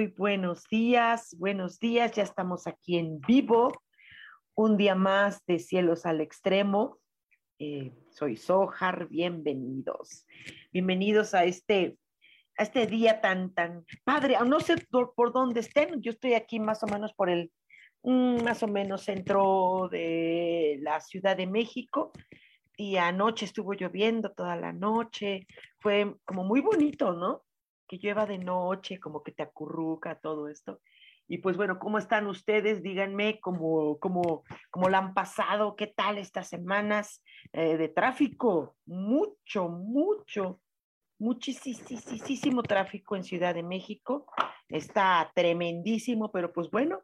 Muy buenos días, buenos días, ya estamos aquí en vivo, un día más de Cielos al Extremo. Eh, soy Sojar, bienvenidos, bienvenidos a este, a este día tan, tan padre, no sé por, por dónde estén, yo estoy aquí más o menos por el, mm, más o menos centro de la Ciudad de México, y anoche estuvo lloviendo toda la noche, fue como muy bonito, ¿no? Que llueva de noche, como que te acurruca todo esto. Y pues bueno, ¿cómo están ustedes? Díganme cómo, cómo, cómo la han pasado, qué tal estas semanas eh, de tráfico. Mucho, mucho, muchísimo tráfico en Ciudad de México. Está tremendísimo, pero pues bueno,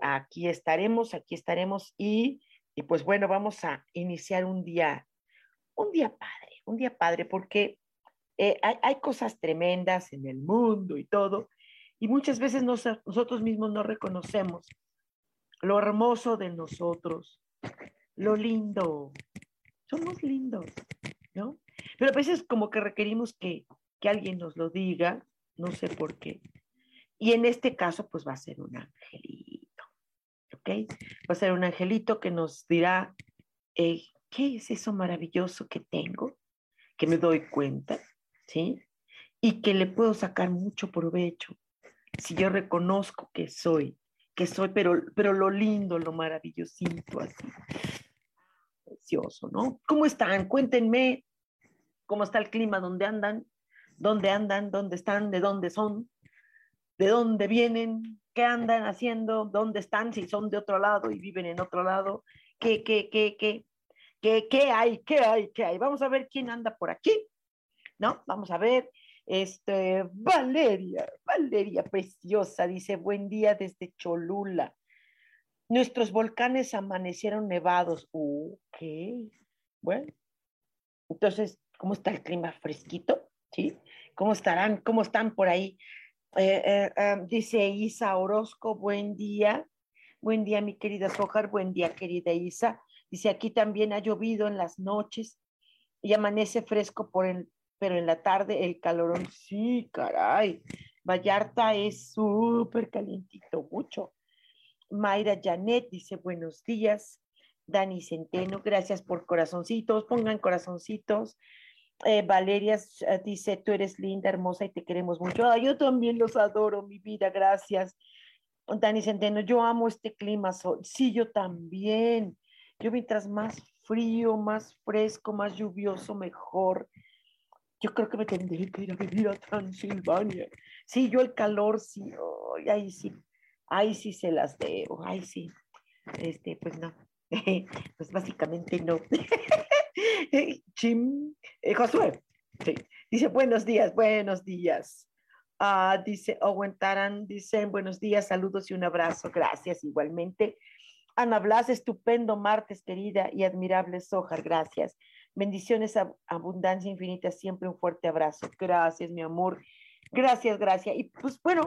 aquí estaremos, aquí estaremos y, y pues bueno, vamos a iniciar un día, un día padre, un día padre, porque eh, hay, cosas tremendas en el mundo y todo, y muchas veces nosotros mismos no reconocemos lo hermoso de nosotros, lo lindo. Somos lindos, ¿no? Pero a veces como que requerimos que, que alguien nos lo diga, no sé por qué. Y en este caso, pues va a ser un angelito, ¿ok? Va a ser un angelito que nos dirá, eh, ¿qué es eso maravilloso que tengo? Que me doy cuenta ¿sí? Y que le puedo sacar mucho provecho si yo reconozco que soy, que soy, pero, pero lo lindo, lo maravillosito, así. Precioso, ¿no? ¿Cómo están? Cuéntenme cómo está el clima, dónde andan, dónde andan, dónde están, de dónde son, de dónde vienen, qué andan haciendo, dónde están, si son de otro lado y viven en otro lado, qué, qué, qué, qué, qué, qué hay, qué hay, qué hay. Vamos a ver quién anda por aquí. ¿No? Vamos a ver. Este, Valeria, Valeria preciosa, dice, buen día desde Cholula. Nuestros volcanes amanecieron nevados. Ok, bueno. Entonces, ¿cómo está el clima fresquito? ¿Sí? ¿Cómo estarán? ¿Cómo están por ahí? Eh, eh, eh, dice Isa Orozco, buen día. Buen día, mi querida Sojar. Buen día, querida Isa. Dice, aquí también ha llovido en las noches y amanece fresco por el, pero en la tarde el calorón, sí, caray. Vallarta es súper calientito, mucho. Mayra Janet dice buenos días. Dani Centeno, gracias por corazoncitos, pongan corazoncitos. Eh, Valeria eh, dice, tú eres linda, hermosa y te queremos mucho. yo también los adoro, mi vida, gracias. Dani Centeno, yo amo este clima. Sí, yo también. Yo mientras más frío, más fresco, más lluvioso, mejor yo creo que me tendré que ir a vivir a Transilvania. Sí, yo el calor, sí, ahí sí, ahí sí se las debo, ahí sí. Este, pues no, pues básicamente no. Chim, eh, Josué, sí. dice buenos días, buenos días. Ah, dice Owen Taran, dicen buenos días, saludos y un abrazo, gracias igualmente. Ana Blas, estupendo martes, querida y admirable Sojar, gracias. Bendiciones, abundancia infinita, siempre un fuerte abrazo. Gracias, mi amor. Gracias, gracias. Y pues bueno,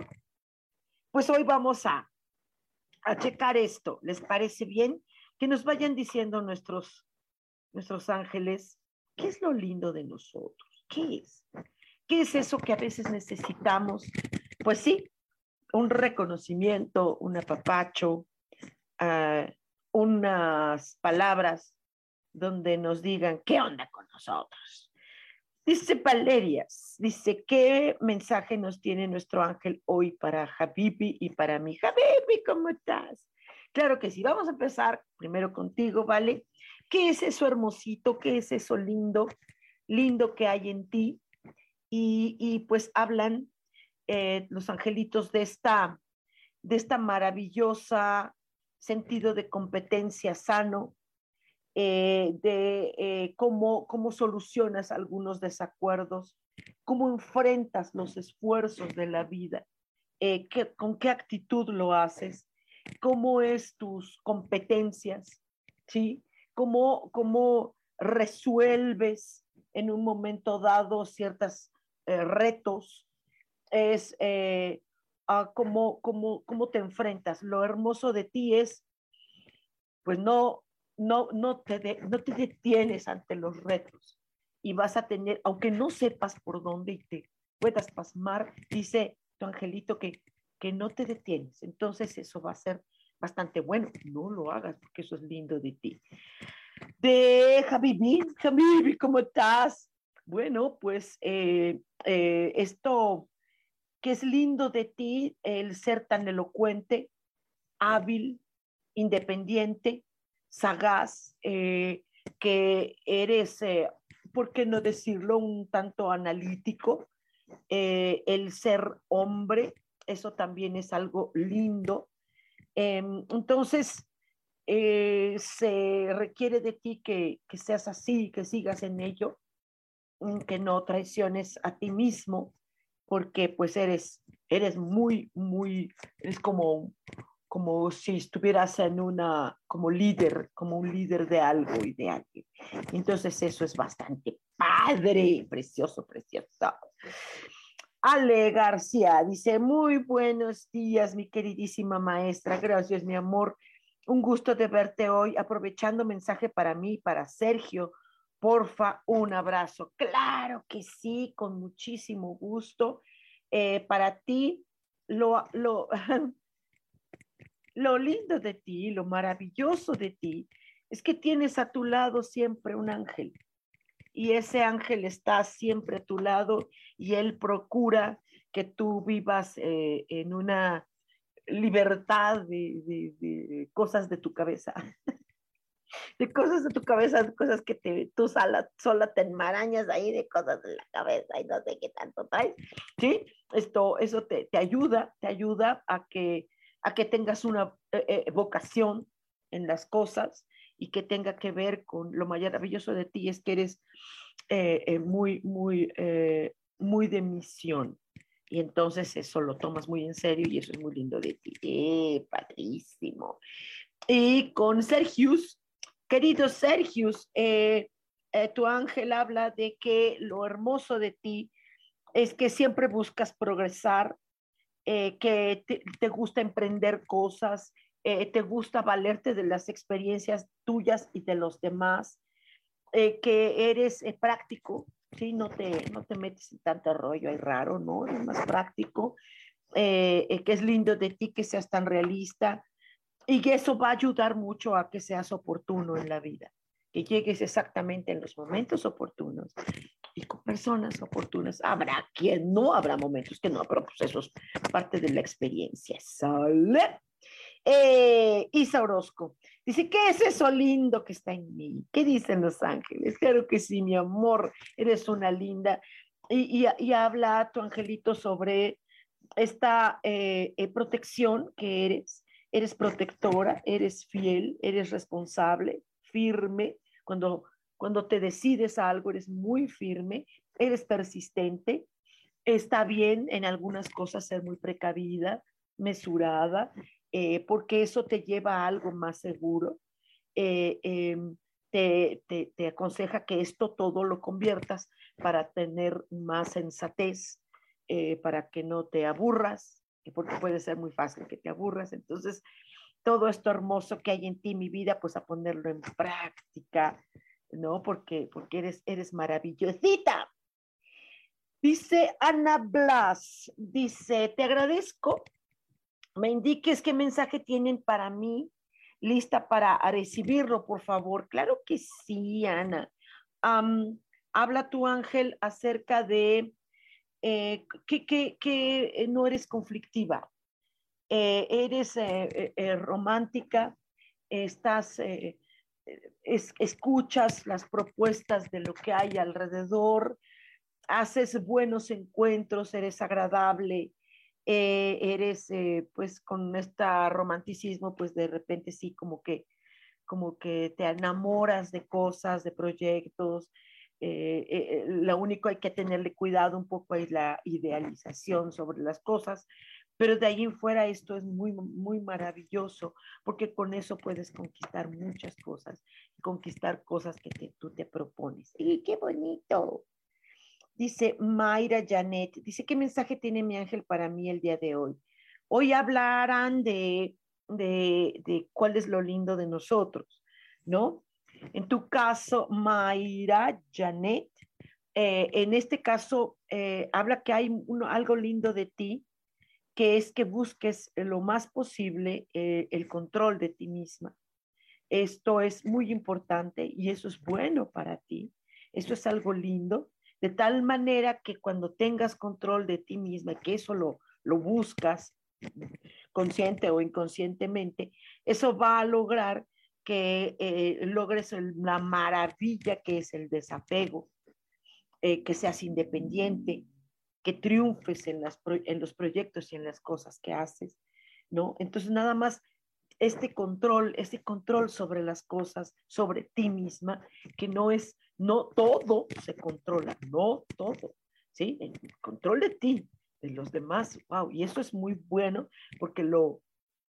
pues hoy vamos a, a checar esto. ¿Les parece bien? Que nos vayan diciendo nuestros, nuestros ángeles, ¿qué es lo lindo de nosotros? ¿Qué es? ¿Qué es eso que a veces necesitamos? Pues sí, un reconocimiento, un apapacho, uh, unas palabras donde nos digan qué onda con nosotros. Dice Valerias, dice, ¿qué mensaje nos tiene nuestro ángel hoy para Habibi y para mí? Habibi, ¿cómo estás? Claro que sí, vamos a empezar primero contigo, ¿vale? ¿Qué es eso hermosito? ¿Qué es eso lindo? Lindo que hay en ti. Y, pues hablan eh, los angelitos de esta, de esta maravillosa sentido de competencia sano, eh, de eh, cómo, cómo solucionas algunos desacuerdos, cómo enfrentas los esfuerzos de la vida, eh, con qué actitud lo haces, cómo es tus competencias, ¿sí? Cómo, cómo resuelves en un momento dado ciertos retos, es cómo, cómo, cómo te enfrentas. Lo hermoso de ti es, pues no, no, no, te no te detienes ante los retos y vas a tener, aunque no sepas por dónde y te puedas pasmar, dice tu angelito que, que no te detienes. Entonces eso va a ser bastante bueno. No lo hagas porque eso es lindo de ti. De Habibi, Habibi, ¿cómo estás? Bueno, pues eh, eh, esto que es lindo de ti, el ser tan elocuente, hábil, independiente, sagaz, eh, que eres, eh, ¿por qué no decirlo?, un tanto analítico, eh, el ser hombre, eso también es algo lindo. Em, entonces, se requiere de ti que, que seas así, que sigas en ello, mm, que no traiciones a ti mismo, porque pues eres, eres muy, muy, es como como si estuvieras en una, como líder, como un líder de algo y de alguien. Entonces eso es bastante padre, precioso, precioso. Ale García dice, muy buenos días, mi queridísima maestra. Gracias, mi amor. Un gusto de verte hoy. Aprovechando mensaje para mí, para Sergio. Porfa, un abrazo. Claro que sí, con muchísimo gusto. Eh, para ti, lo, lo, lo lindo de ti, lo maravilloso de ti, es que tienes a tu lado siempre un ángel. Y ese ángel está siempre a tu lado y él procura que tú vivas eh, en una libertad de, cosas de tu cabeza. de cosas de tu cabeza, de cosas que te, tú sola, sola te enmarañas ahí de cosas de la cabeza y no sé qué tanto traes. ¿Sí? Esto, eso te, te ayuda, te ayuda a que a que tengas una eh, eh, vocación en las cosas y que tenga que ver con lo maravilloso de ti es que eres eh, muy, muy, muy de misión. Y entonces eso lo tomas muy en serio y eso es muy lindo de ti. ¡Eh, padrísimo! Y con Sergius, querido Sergius, tu ángel habla de que lo hermoso de ti es que siempre buscas progresar, eh, que te, gusta emprender cosas, eh, te gusta valerte de las experiencias tuyas y de los demás, eh, que eres práctico, ¿sí? No te, no te metes en tanto rollo ahí raro, ¿no? Es más práctico, que es lindo de ti que seas tan realista y que eso va a ayudar mucho a que seas oportuno en la vida, que llegues exactamente en los momentos oportunos y con personas oportunas. Habrá quien no, habrá momentos que no, pero pues eso es parte de la experiencia. ¿Sale? Eh, Isa Orozco dice, ¿qué es eso lindo que está en mí? ¿Qué dicen los ángeles? Claro que sí, mi amor, eres una linda. Y, y, habla tu angelito sobre esta eh, eh, protección que eres. Eres protectora, eres fiel, eres responsable, firme. Cuando cuando te decides a algo, eres muy firme, eres persistente. Está bien en algunas cosas ser muy precavida, mesurada, eh, porque eso te lleva a algo más seguro. Eh, em, te, aconseja que esto todo lo conviertas para tener más sensatez, eh, para que no te aburras, porque puede ser muy fácil que te aburras. Entonces, todo esto hermoso que hay en ti, mi vida, pues a ponerlo en práctica, ¿no? Porque, porque eres, eres maravillosita. Dice Ana Blas, dice, te agradezco, me indiques qué mensaje tienen para mí, lista para recibirlo, por favor. Claro que sí, Ana. habla tu ángel acerca de eh, que, no eres conflictiva, eh, eres romántica, estás, escuchas las propuestas de lo que hay alrededor, haces buenos encuentros, eres agradable, eh, eres eh, pues con este romanticismo, pues de repente sí como que, como que te enamoras de cosas, de proyectos. Eh, lo único hay que tenerle cuidado un poco es la idealización sobre las cosas, pero de ahí en fuera esto es muy, muy maravilloso, porque con eso puedes conquistar muchas cosas, conquistar cosas que tú te propones. ¡Y qué bonito! Dice Mayra Janet, dice, ¿qué mensaje tiene mi ángel para mí el día de hoy? Hoy hablarán de, de, cuál es lo lindo de nosotros, ¿no? En tu caso, Mayra Janet, eh, en este caso, eh, habla que hay algo lindo de ti, que es que busques lo más posible eh, el control de ti misma. Esto es muy importante y eso es bueno para ti. Esto es algo lindo de tal manera que cuando tengas control de ti misma, que eso lo, lo buscas consciente o inconscientemente, eso va a lograr que eh, logres la maravilla que es el desapego, eh, que seas independiente, que triunfes en, los proyectos y en las cosas que haces, ¿no? Entonces, nada más este control, ese control sobre las cosas, sobre ti misma, que no es no todo se controla, no todo, ¿sí? El control de ti, de los demás, wow, y eso es muy bueno porque lo,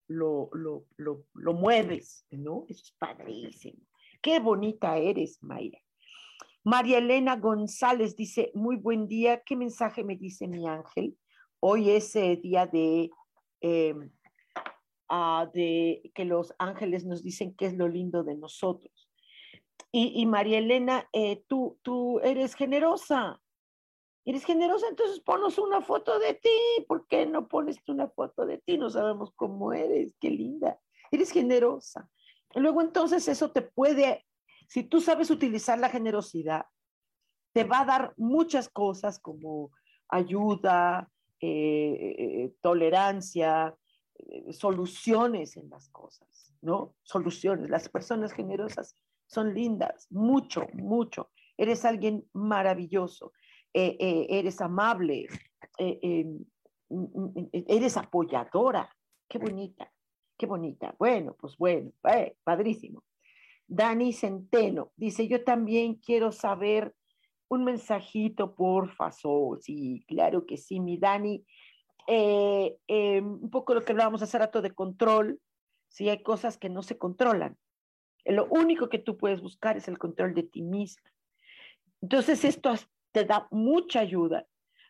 lo, lo, lo, lo mueves, ¿no? Eso es padrísimo. Qué bonita eres, Mayra. María Elena González dice, muy buen día, ¿qué mensaje me dice mi ángel? Hoy es eh, día de, em, ah, de que los ángeles nos dicen qué es lo lindo de nosotros. Y, María Elena, eh, tú, tú eres generosa. Eres generosa, entonces ponos una foto de ti. ¿Por qué no pones una foto de ti? No sabemos cómo eres. Qué linda. Eres generosa. Luego entonces eso te puede, si tú sabes utilizar la generosidad, te va a dar muchas cosas como ayuda, eh, eh, tolerancia, soluciones en las cosas, ¿no? Soluciones. Las personas generosas son lindas, mucho, mucho. Eres alguien maravilloso, eh, eh, eres amable, eh, mm, mm, eres apoyadora. Qué bonita, qué bonita. Bueno, pues bueno, padrísimo. Dani Centeno dice, yo también quiero saber un mensajito, porfa, so, sí, claro que sí, mi Dani. un poco lo que hablábamos hace rato de control, si hay cosas que no se controlan, lo único que tú puedes buscar es el control de ti misma. Entonces esto te da mucha ayuda,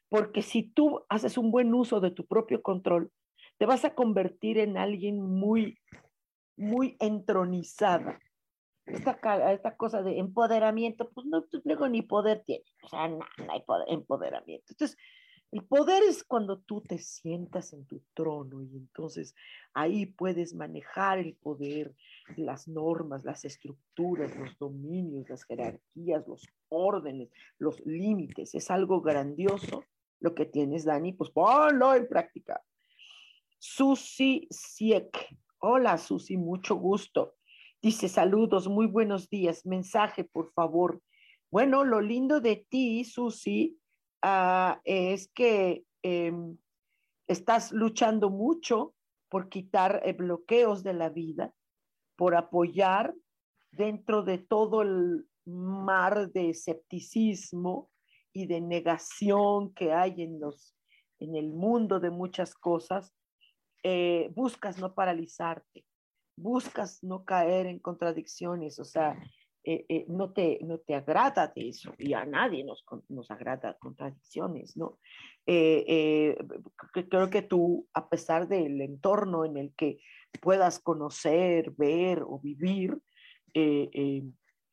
porque si tú haces un buen uso de tu propio control, te vas a convertir en alguien muy, muy entronizada. Esta, cosa de empoderamiento, pues no, pues luego ni poder tiene, o sea, no, no hay poder, empoderamiento. Entonces, el poder es cuando tú te sientas en tu trono y entonces ahí puedes manejar el poder, las normas, las estructuras, los dominios, las jerarquías, los órdenes, los límites. Es algo grandioso lo que tienes, Dani, pues ponlo en práctica. Susi Siek. Hola, Susi, mucho gusto. Dice, saludos, muy buenos días. Mensaje, por favor. Bueno, lo lindo de ti, Susi, Ah, es que em, estás luchando mucho por quitar eh, bloqueos de la vida, por apoyar dentro de todo el mar de escepticismo y de negación que hay en, los, en el mundo de muchas cosas, eh, buscas no paralizarte, buscas no caer en contradicciones, o sea, eh, eh, no, te, no te agrada de eso y a nadie nos, nos agrada contradicciones, ¿no? Eh, creo que tú, a pesar del entorno en el que puedas conocer, ver o vivir,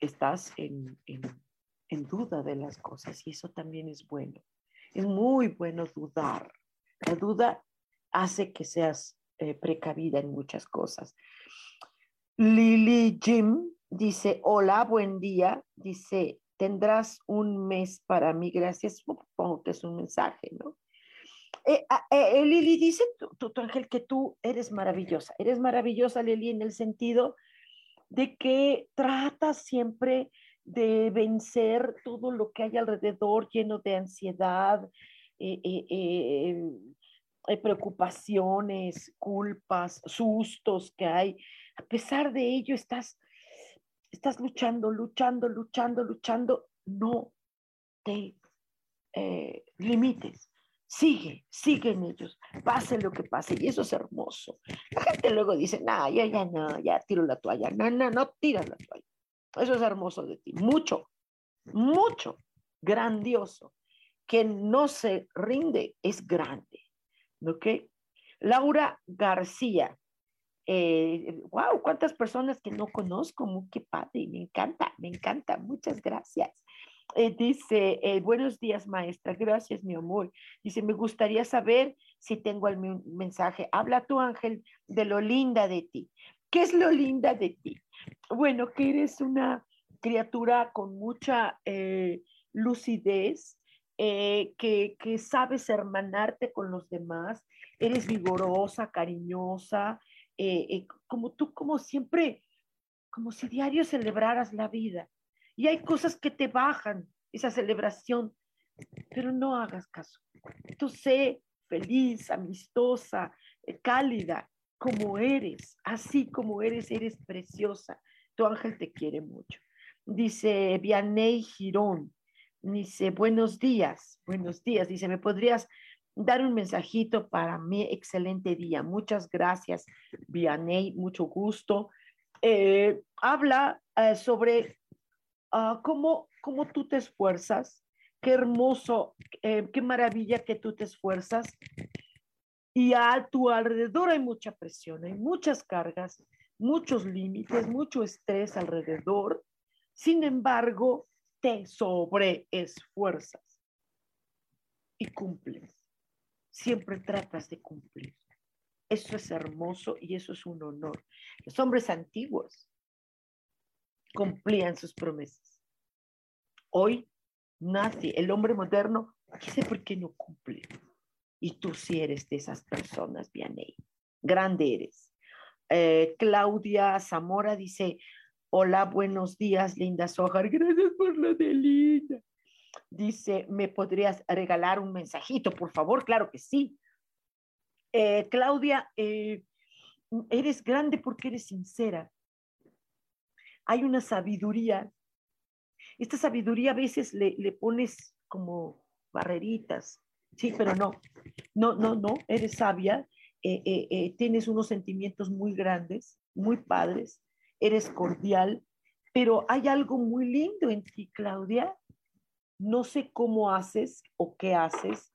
estás en, en, en duda de las cosas y eso también es bueno. Es muy bueno dudar. La duda hace que seas precavida en muchas cosas. Lily Jim dice, hola, buen día. Dice, tendrás un mes para mí, gracias, supongo que es un mensaje, ¿no? Eh, ah, eh, Lili dice, tu, ángel, que tú eres maravillosa, eres maravillosa, Lili, en el sentido de que tratas siempre de vencer todo lo que hay alrededor lleno de ansiedad, eh, preocupaciones, culpas, sustos que hay. A pesar de ello, estás, estás luchando, luchando, luchando, luchando. No te limites sigue, sigue en ellos, pase lo que pase, y eso es hermoso. La gente luego dice, no, ya, ya, no, ya tiro la toalla, no, no, no tiras la toalla. Eso es hermoso de ti, mucho, mucho, grandioso. Que no se rinde es grande, ¿ok? Laura García, eh, wow, cuántas personas que no conozco, qué padre, me encanta, me encanta, muchas gracias. Eh, dice, eh, buenos días maestra, gracias mi amor. Dice, me gustaría saber si tengo el mensaje. Habla tu ángel de lo linda de ti. ¿Qué es lo linda de ti? Bueno, que eres una criatura con mucha eh, lucidez, que, que, sabes hermanarte con los demás, eres vigorosa, cariñosa, como tú, como siempre, como si diario celebraras la vida y hay cosas que te bajan esa celebración, pero no hagas caso. Tú sé feliz, amistosa, eh, cálida, como eres, así como eres, eres preciosa. Tu ángel te quiere mucho. Dice Vianey Girón, dice, buenos días, buenos días. Dice, ¿me podrías dar un mensajito para mi excelente día? Muchas gracias, Vianey, mucho gusto. Eh, habla eh, sobre Ah, cómo, tú te esfuerzas, qué hermoso, eh, qué maravilla que tú te esfuerzas. Y a tu alrededor hay mucha presión, hay muchas cargas, muchos límites, mucho estrés alrededor. Sin embargo, te sobreesfuerzas y cumples. Siempre tratas de cumplir. Eso es hermoso y eso es un honor. Los hombres antiguos cumplían sus promesas. Hoy nadie, el hombre moderno, no sé por qué no cumple. Y tú sí eres de esas personas, Vianey. Grande eres. Eh, Claudia Zamora dice, hola, buenos días, linda Sojar. Gracias por lo de linda. Dice, ¿me podrías regalar un mensajito, por favor? Claro que sí. Eh, Claudia, eh, eres grande porque eres sincera hay una sabiduría. Esta sabiduría a veces le, pones como barreritas, sí, pero no, no, no, no, eres sabia, eh, tienes unos sentimientos muy grandes, muy padres, eres cordial, pero hay algo muy lindo en ti, Claudia. No sé cómo haces o qué haces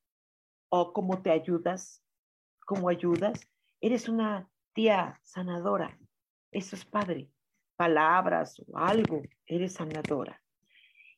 o cómo te ayudas, cómo ayudas. Eres una tía sanadora. Eso es padre palabras o algo, eres sanadora.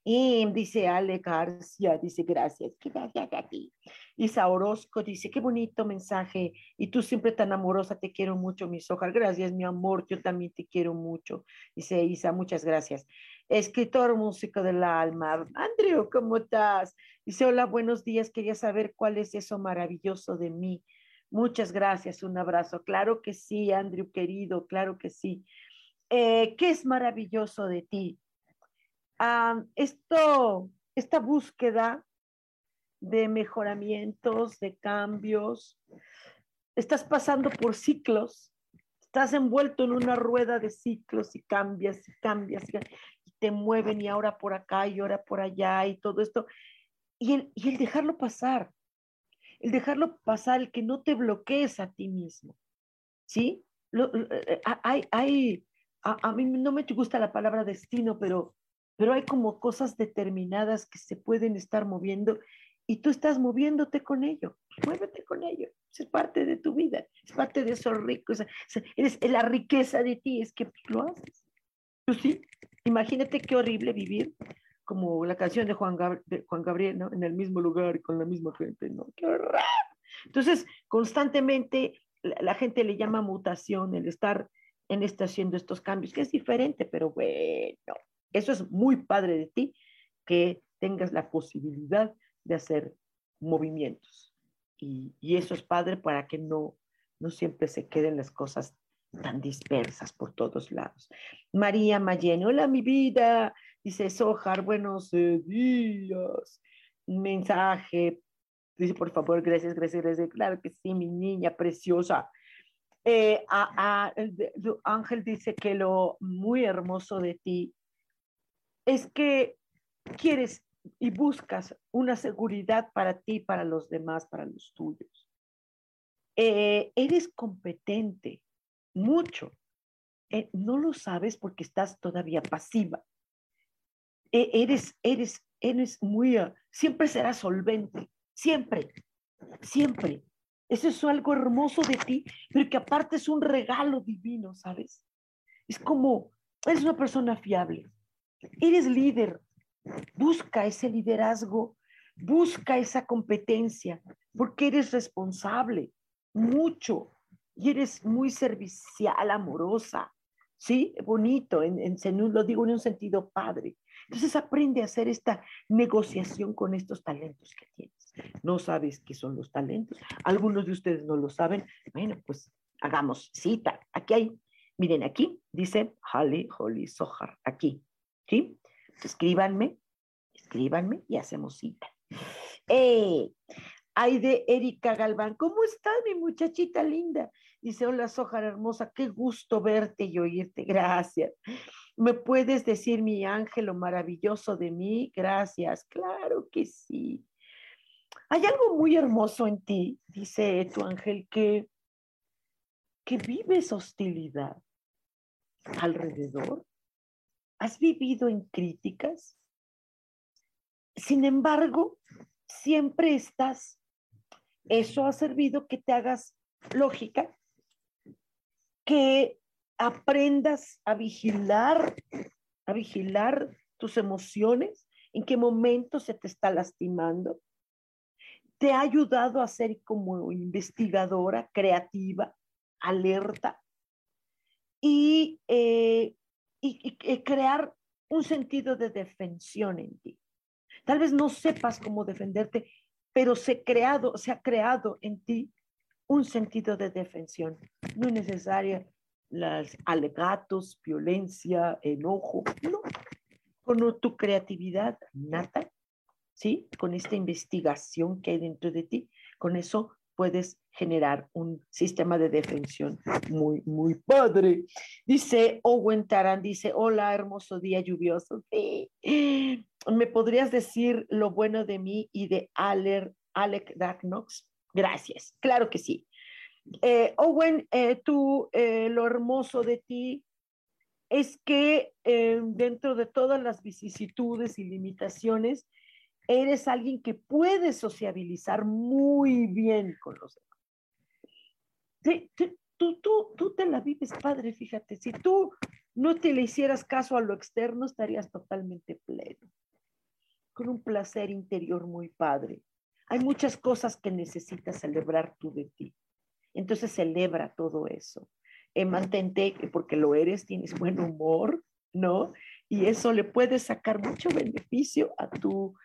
Y dice Ale García, dice gracias, gracias a ti. Isa Orozco dice, qué bonito mensaje. Y tú siempre tan amorosa, te quiero mucho, mis hojas. Gracias, mi amor, yo también te quiero mucho. Dice Isa, muchas gracias. Escritor músico del alma. Andrew, ¿cómo estás? Dice, hola, buenos días. Quería saber cuál es eso maravilloso de mí. Muchas gracias, un abrazo. Claro que sí, Andrew, querido, claro que sí. Eh, ¿qué es maravilloso de ti? Ah, esto, esta búsqueda de mejoramientos, de cambios, estás pasando por ciclos, estás envuelto en una rueda de ciclos y cambias y cambias te mueven y ahora por acá y ahora por allá y todo esto. Y el, y el dejarlo pasar, el dejarlo pasar, el que no te bloquees a ti mismo, ¿sí? Eh, hay, hay a, mí no me gusta la palabra destino, pero, pero hay como cosas determinadas que se pueden estar moviendo y tú estás moviéndote con ello. Muévete con ello. Es parte de tu vida, es parte de esos ricos. eres, la riqueza de ti es que lo haces. Tú sí, imagínate qué horrible vivir como la canción de Juan, Juan Gabriel, ¿no? En el mismo lugar con la misma gente, ¿no? ¡Qué horror! Entonces, constantemente la, la gente le llama mutación, el estar en este haciendo estos cambios, que es diferente, pero bueno, eso es muy padre de ti, que tengas la posibilidad de hacer movimientos. Y, y eso es padre para que no, no siempre se queden las cosas tan dispersas por todos lados. María Mayene, hola mi vida, dice Sojar, buenos días. mensaje, dice por favor, gracias, gracias, gracias. Claro que sí, mi niña preciosa. Eh, Ángel dice que lo muy hermoso de ti es que quieres y buscas una seguridad para ti, para los demás, para los tuyos. Eh, eres competente, mucho. Eh, no lo sabes porque estás todavía pasiva. E, eres, eres, eres muy, ah, siempre serás solvente, siempre, siempre. Eso es algo hermoso de ti, pero que aparte es un regalo divino, ¿sabes? Es como, eres una persona fiable, eres líder, busca ese liderazgo, busca esa competencia, porque eres responsable, mucho, y eres muy servicial, amorosa, ¿sí? Bonito, en, en, lo digo en un sentido padre. Entonces aprende a hacer esta negociación con estos talentos que tienes. No sabes qué son los talentos. Algunos de ustedes no lo saben. Bueno, pues hagamos cita. Aquí hay, miren, aquí dice Holly, Holly Sohar, aquí, ¿sí? Escríbanme, escríbanme y hacemos cita. Eh, hay de Erika Galván. ¿Cómo estás, mi muchachita linda? Dice, hola, Sojar hermosa, qué gusto verte y oírte. Gracias. ¿Me puedes decir, mi ángel, lo maravilloso de mí? Gracias. Claro que sí. Hay algo muy hermoso en ti, dice tu ángel, que, que vives hostilidad alrededor. ¿Has vivido en críticas? Sin embargo, siempre estás eso ha servido que te hagas lógica, que aprendas a vigilar, a vigilar tus emociones, en qué momento se te está lastimando. Te ha ayudado a ser como investigadora, creativa, alerta y, eh, y, y crear un sentido de defensión en ti. Tal vez no sepas cómo defenderte pero se, creado, se ha creado en ti un sentido de defensión. No es necesaria los alegatos, violencia, enojo, no. Con tu creatividad nata, ¿sí? Con esta investigación que hay dentro de ti, con eso puedes generar un sistema de defensión muy, muy padre. Dice Owen Taran, dice, hola, hermoso día lluvioso. ¿Me podrías decir lo bueno de mí y de Alec Dagnox? Gracias, claro que sí. Eh, Owen, eh, tú, eh, lo hermoso de ti es que dentro de todas las vicisitudes y limitaciones, eres alguien que puede sociabilizar muy bien con los demás. tú, tú, tú te la vives padre, fíjate, si tú no te le hicieras caso a lo externo, estarías totalmente pleno, con un placer interior muy padre. Hay muchas cosas que necesitas celebrar tú de ti. Entonces celebra todo eso. Eh, mantente, porque lo eres, tienes buen humor, ¿no? y eso le puede sacar mucho beneficio a tu,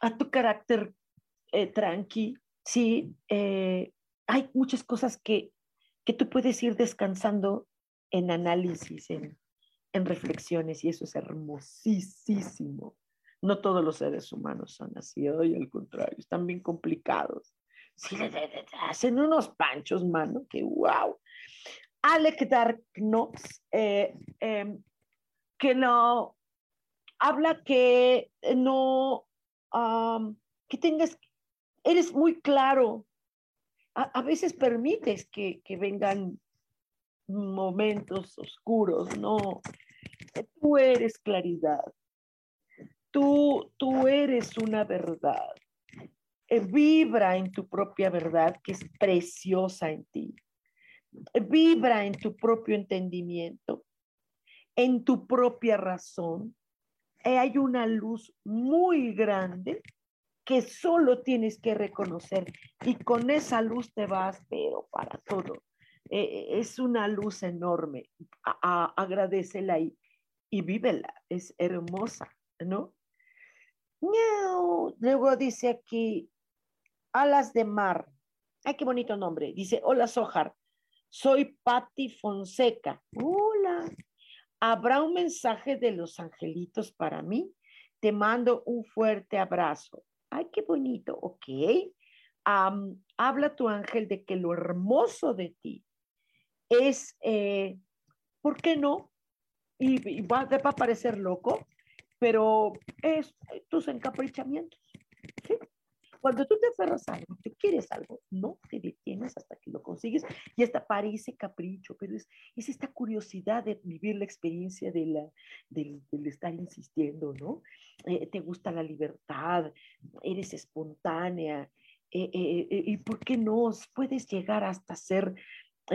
a tu carácter eh, tranqui. Sí, eh, hay muchas cosas que, que tú puedes ir descansando en análisis, en, en reflexiones, y eso es hermosísimo. No todos los seres humanos son así, hoy al contrario, están bien complicados. Hacen unos panchos, mano, que wow. Alec Dark Knox eh, em, que no habla que no, que tengas, eres muy claro. A, veces permites que, que, vengan momentos oscuros, no. Tú eres claridad. Tú, tú eres una verdad. Eh, vibra en tu propia verdad que es preciosa en ti. Vibra en tu propio entendimiento en tu propia razón, eh, hay una luz muy grande que solo tienes que reconocer y con esa luz te vas, pero para todo. Eh, es una luz enorme. agradecela y, y vívela, es hermosa, ¿no? Luego dice aquí, alas de mar. Ay, qué bonito nombre. Dice, hola Sojar, soy Patti Fonseca. Hola. ¿Habrá un mensaje de los angelitos para mí? Te mando un fuerte abrazo. Ay, qué bonito. Ok. habla tu ángel de que lo hermoso de ti es, eh, ¿por qué no? Y, va, a parecer loco, pero es tus encaprichamientos. ¿sí? Cuando tú te aferras a algo, te quieres algo, no te detienes hasta que lo consigues y hasta parece capricho, pero es, es esta curiosidad de vivir la experiencia de la, del, estar insistiendo, ¿no? Eh, te gusta la libertad, eres espontánea, eh, eh, y por qué no puedes llegar hasta ser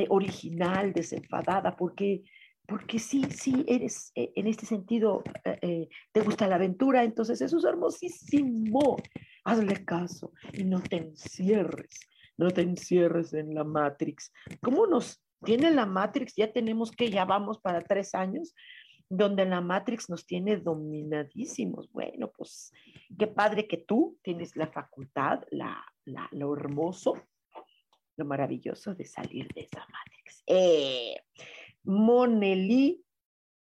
original, desenfadada, porque porque sí, sí, eres en este sentido, te gusta la aventura, entonces eso es hermosísimo hazle caso y no te encierres, no te encierres en la Matrix. ¿Cómo nos tiene la Matrix? Ya tenemos que, ya vamos para tres años, donde la Matrix nos tiene dominadísimos. Bueno, pues qué padre que tú tienes la facultad, la, lo hermoso, lo maravilloso de salir de esa Matrix. Eh, Monelí,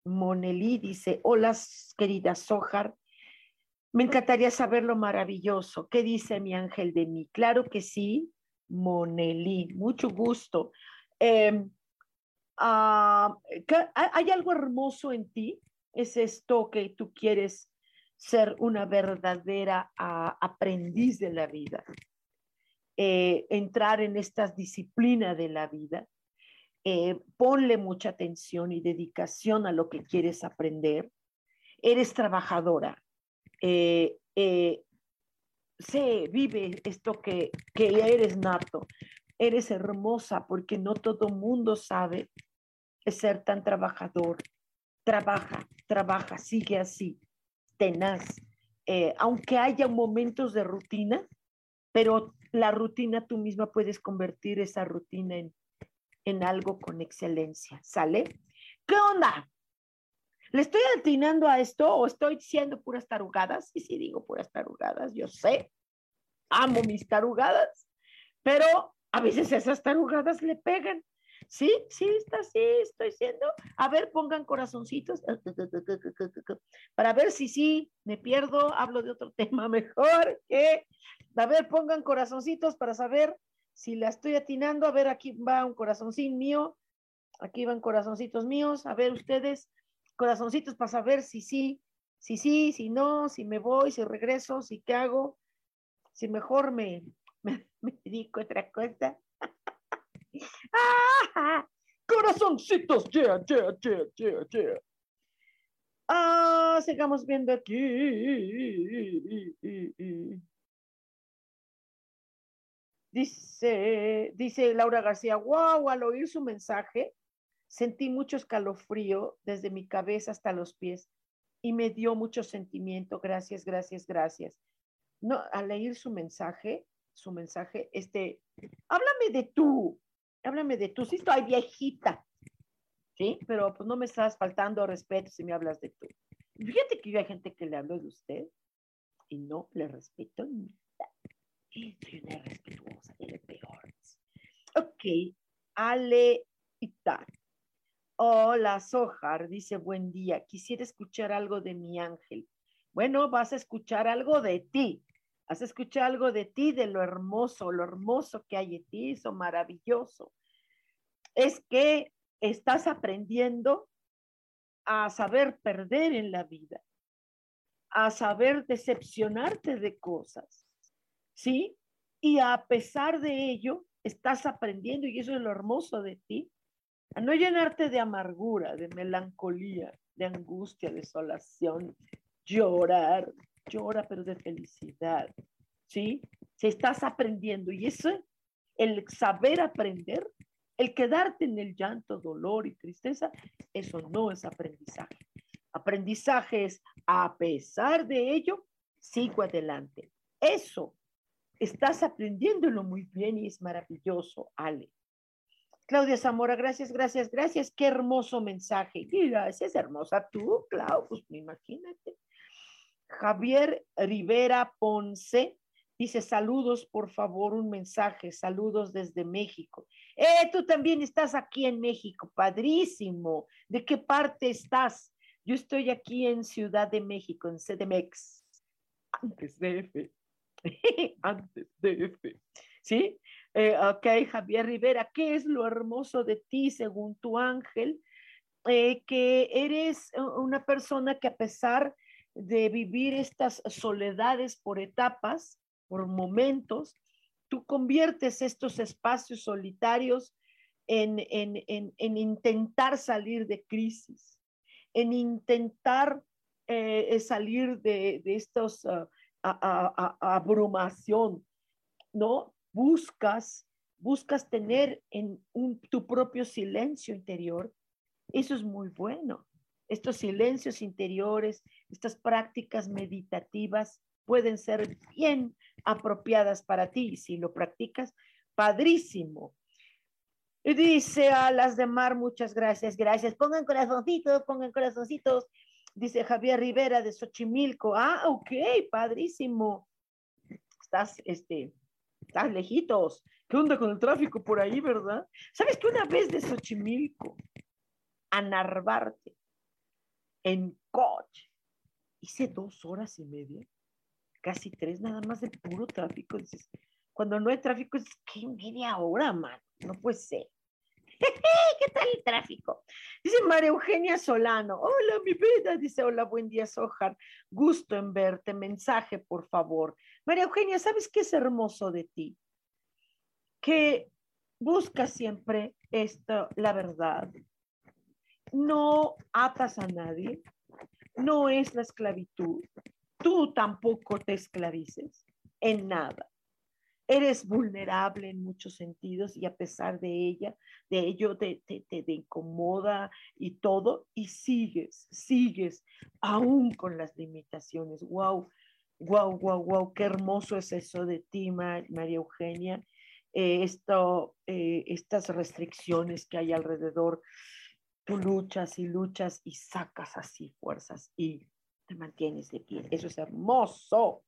Monelí dice, hola querida Sojar, me encantaría saber lo maravilloso. ¿Qué dice mi ángel de mí? Claro que sí, Monelí, mucho gusto. Em, ah, ¿Hay algo hermoso en ti? ¿Es esto que tú quieres ser una verdadera ah, aprendiz de la vida? Eh, entrar en esta disciplina de la vida. Eh, ponle mucha atención y dedicación a lo que quieres aprender. Eres trabajadora, eh, eh, sé, vive esto que, que eres nato. Eres hermosa porque no todo mundo sabe ser tan trabajador. Trabaja, trabaja, sigue así, tenaz. Eh, aunque haya momentos de rutina, pero la rutina tú misma puedes convertir esa rutina en, en algo con excelencia. ¿Sale? ¿Qué onda? ¿Le estoy atinando a esto o estoy diciendo puras tarugadas? Sí, sí, digo puras tarugadas, yo sé. Amo mis tarugadas, pero a veces esas tarugadas le pegan. Sí, sí, está así, estoy diciendo. A ver, pongan corazoncitos para ver si sí me pierdo, hablo de otro tema mejor. Que, a ver, pongan corazoncitos para saber si la estoy atinando. A ver, aquí va un corazoncito mío, aquí van corazoncitos míos. A ver, ustedes, corazoncitos para saber si sí, si sí, si no, si me voy, si regreso, si qué hago, si mejor me, me, dedico a otra cosa. ¡Ah! Corazoncitos, yeah, yeah, yeah, yeah, yeah. Ah, sigamos viendo aquí. Dice, dice Laura García, wow, al oír su mensaje, Sentí mucho escalofrío desde mi cabeza hasta los pies y me dio mucho sentimiento. Gracias, gracias, gracias. No, al leer su mensaje, su mensaje, este, háblame de tú, háblame de tú. Sí, estoy viejita, ¿sí? Pero pues no me estás faltando respeto si me hablas de tú. Fíjate que yo hay gente que le hablo de usted y no le respeto. Soy una respetuosa de peor. Ok, Ale y tal. Hola, Sojar, dice buen día. Quisiera escuchar algo de mi ángel. Bueno, vas a escuchar algo de ti. Vas a escuchar algo de ti, de lo hermoso, lo hermoso que hay en ti, eso maravilloso. Es que estás aprendiendo a saber perder en la vida, a saber decepcionarte de cosas, ¿sí? Y a pesar de ello, estás aprendiendo, y eso es lo hermoso de ti, a no llenarte de amargura, de melancolía, de angustia, desolación, llorar, llora pero de felicidad, ¿sí? Si estás aprendiendo y eso, el saber aprender, el quedarte en el llanto, dolor y tristeza, eso no es aprendizaje. Aprendizaje es, a pesar de ello, sigo adelante. Eso, estás aprendiéndolo muy bien y es maravilloso, Ale. Claudia Zamora, gracias, gracias, gracias. Qué hermoso mensaje. Gracias, hermosa tú, Clau, pues imagínate. Javier Rivera Ponce dice saludos, por favor, un mensaje, saludos desde México. Eh, tú también estás aquí en México, padrísimo. ¿De qué parte estás? Yo estoy aquí en Ciudad de México, en CDMX, antes de F, antes de F, ¿sí? Eh, ok, Javier Rivera, ¿qué es lo hermoso de ti según tu ángel? Eh, que eres una persona que a pesar de vivir estas soledades por etapas, por momentos, tú conviertes estos espacios solitarios en, intentar salir de crisis, en intentar eh, salir de, estos abrumación, ¿no? Buscas, buscas tener en tu propio silencio interior. Eso es muy bueno. Estos silencios interiores, estas prácticas meditativas pueden ser bien apropiadas para ti. Si lo practicas, padrísimo. Dice a las de Mar, muchas gracias, gracias. Pongan corazoncitos, pongan corazoncitos. Dice Javier Rivera de Xochimilco. Ah, ok, padrísimo. Estás, este, estás lejitos. ¿Qué onda con el tráfico por ahí, verdad? ¿Sabes que una vez de Xochimilco a Narvarte en coche hice dos horas y media? casi tres nada más de puro tráfico. Dices, cuando no hay tráfico es que media hora, man, no puede ser. ¿Qué tal el tráfico? Dice María Eugenia Solano. Hola, mi vida. Dice, hola, buen día, Sojar. Gusto en verte. Mensaje, por favor. María Eugenia, ¿sabes qué es hermoso de ti? Que busca siempre esto, la verdad. No atas a nadie. No es la esclavitud tú tampoco te esclavices en nada. Eres vulnerable en muchos sentidos y a pesar de ella, de ello te, te, te, incomoda y todo, y sigues, sigues, aún con las limitaciones. Wow, wow, wow, wow, qué hermoso es eso de ti, María Eugenia. Eh, esto, eh, estas restricciones que hay alrededor, tú luchas y luchas y sacas así fuerzas y te mantienes de pie. Eso es hermoso.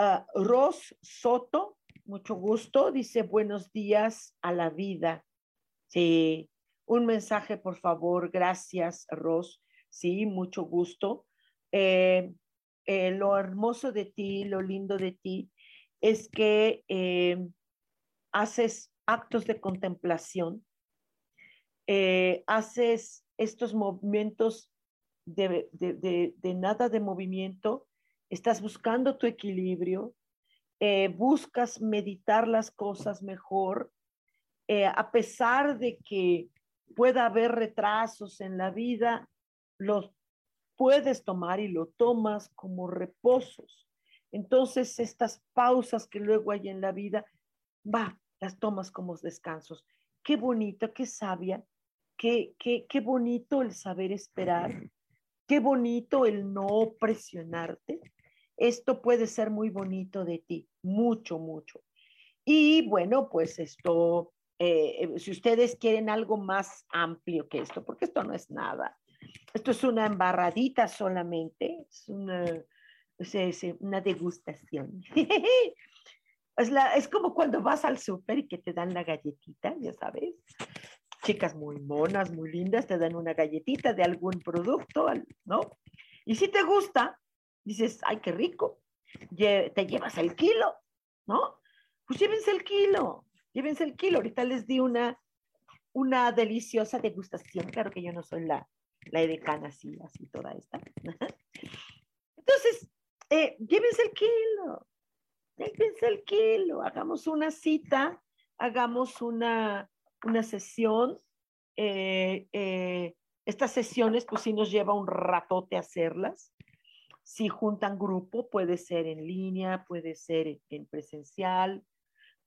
Uh, Ros Soto, mucho gusto, dice buenos días a la vida. Sí, un mensaje, por favor. Gracias, Ros. Sí, mucho gusto. Eh, eh, lo hermoso de ti, lo lindo de ti, es que eh, haces actos de contemplación, haces estos movimientos de, nada de movimiento, estás buscando tu equilibrio, eh, buscas meditar las cosas mejor, eh, a pesar de que pueda haber retrasos en la vida, los puedes tomar y lo tomas como reposos. Entonces, estas pausas que luego hay en la vida, va, las tomas como descansos. Qué bonito, qué sabia, qué, qué, qué bonito el saber esperar, Qué bonito el no presionarte. Esto puede ser muy bonito de ti, mucho, mucho. Y bueno, pues esto, eh, si ustedes quieren algo más amplio que esto, porque esto no es nada, esto es una embarradita solamente, es una, una degustación. es, la, es como cuando vas al súper y que te dan la galletita, ya sabes chicas muy monas, muy lindas, te dan una galletita de algún producto, ¿no? Y si te gusta, dices, ay, qué rico, te llevas el kilo, ¿no? Pues llévense el kilo, llévense el kilo. Ahorita les di una, una deliciosa degustación. Claro que yo no soy la, la edecana así, así toda esta. Entonces, eh, llévense el kilo, llévense el kilo, hagamos una cita, hagamos una, una sesión. Eh, eh, estas sesiones, pues sí nos lleva un ratote hacerlas. Si juntan grupo, puede ser en línea, puede ser en presencial.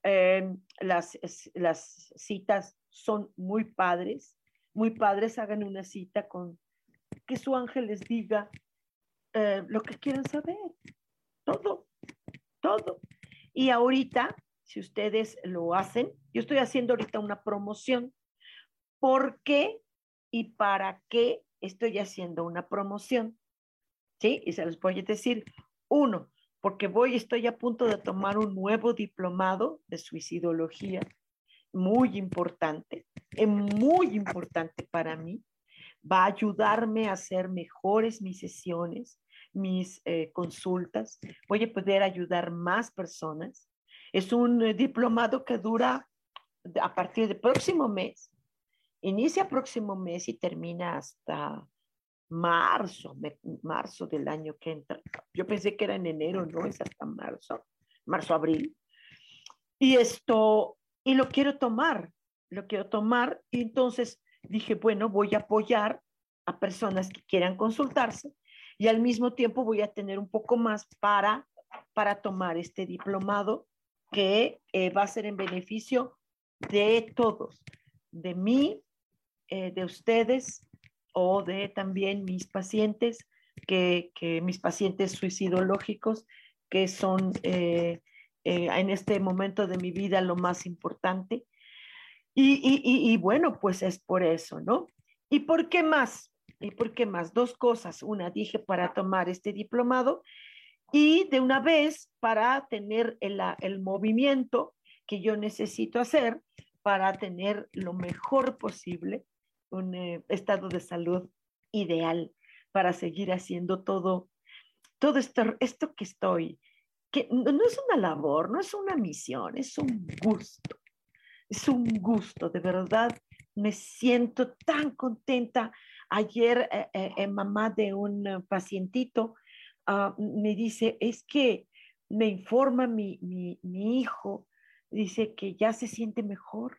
Em, las, las citas son muy padres, muy padres. Hagan una cita con que su ángel les diga eh, lo que quieran saber. Todo, todo. Y ahorita si ustedes lo hacen. Yo estoy haciendo ahorita una promoción. ¿Por qué y para qué estoy haciendo una promoción? ¿Sí? Y se los voy a decir. Uno, porque voy, estoy a punto de tomar un nuevo diplomado de suicidología, muy importante, es muy importante para mí. Va a ayudarme a hacer mejores mis sesiones, mis eh, consultas. Voy a poder ayudar más personas. Es un eh, diplomado que dura a partir del próximo mes. Inicia próximo mes y termina hasta marzo, marzo del año que entra. Yo pensé que era en enero, no, es hasta marzo, marzo, abril. Y esto, y lo quiero tomar, lo quiero tomar. Y entonces dije, bueno, voy a apoyar a personas que quieran consultarse y al mismo tiempo voy a tener un poco más para, para tomar este diplomado que eh, va a ser en beneficio de todos, de mí, eh, de ustedes o de también mis pacientes, que, mis pacientes suicidológicos, que son eh, en este momento de mi vida lo más importante. Y, y, y, bueno, pues es por eso, ¿no? ¿Y por qué más? ¿Y por qué más? Dos cosas. Una, dije para tomar este diplomado y de una vez para tener el, el movimiento que yo necesito hacer para tener lo mejor posible, un eh, estado de salud ideal para seguir haciendo todo, todo esto, esto que estoy, que no es una labor, no es una misión, es un gusto, es un gusto, de verdad, me siento tan contenta. Ayer eh, eh, mamá de un pacientito ah, me dice, es que me informa mi, hijo, dice que ya se siente mejor,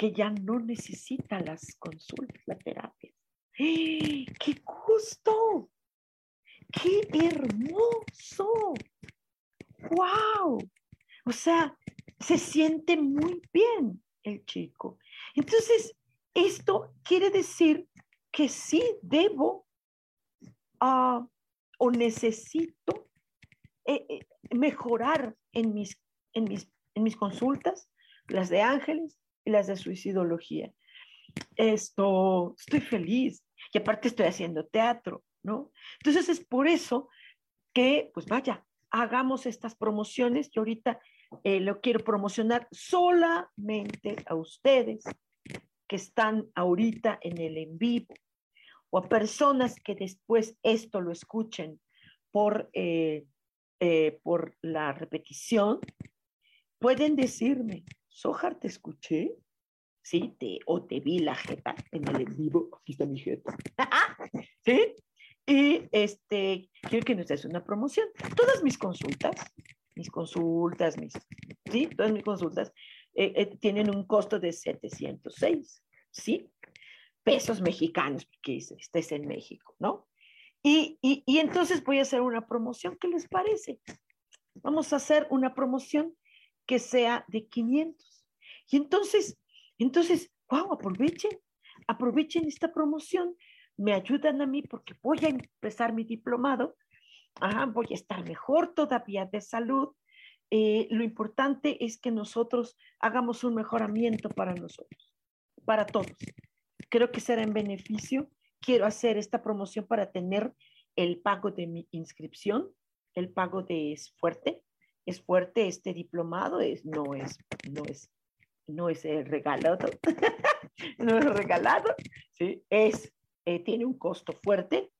que ya no necesita las consultas, la terapia. ¡Qué gusto! ¡Qué hermoso! ¡Wow! O sea, se siente muy bien el chico. Entonces, esto quiere decir que sí debo ah, o necesito eh, eh, mejorar en mis, en, mis, en mis consultas, las de ángeles y las de suicidología. Esto, estoy feliz y aparte estoy haciendo teatro, ¿no? Entonces es por eso que, pues vaya, hagamos estas promociones. Yo ahorita eh, lo quiero promocionar solamente a ustedes que están ahorita en el en vivo o a personas que después esto lo escuchen por, eh, eh, por la repetición, pueden decirme, Sojar, ¿te escuché? Sí, te, o te vi la jeta en el en vivo. Aquí está mi jeta. ¿Sí? Y este, quiero que nos des una promoción. Todas mis consultas, mis consultas, mis, sí, todas mis consultas eh, eh, tienen un costo de 706, ¿sí? Pesos mexicanos, porque estés en México, ¿no? Y, y, y, entonces voy a hacer una promoción, ¿qué les parece? Vamos a hacer una promoción que sea de 500. Y entonces, entonces, wow, aprovechen, aprovechen esta promoción, me ayudan a mí porque voy a empezar mi diplomado, Ajá, voy a estar mejor todavía de salud, eh, lo importante es que nosotros hagamos un mejoramiento para nosotros, para todos. Creo que será en beneficio. Quiero hacer esta promoción para tener el pago de mi inscripción. El pago de es fuerte. Es fuerte este diplomado, es, no es, no es, no es regalado, no es regalado, ¿sí? es, eh, tiene un costo fuerte,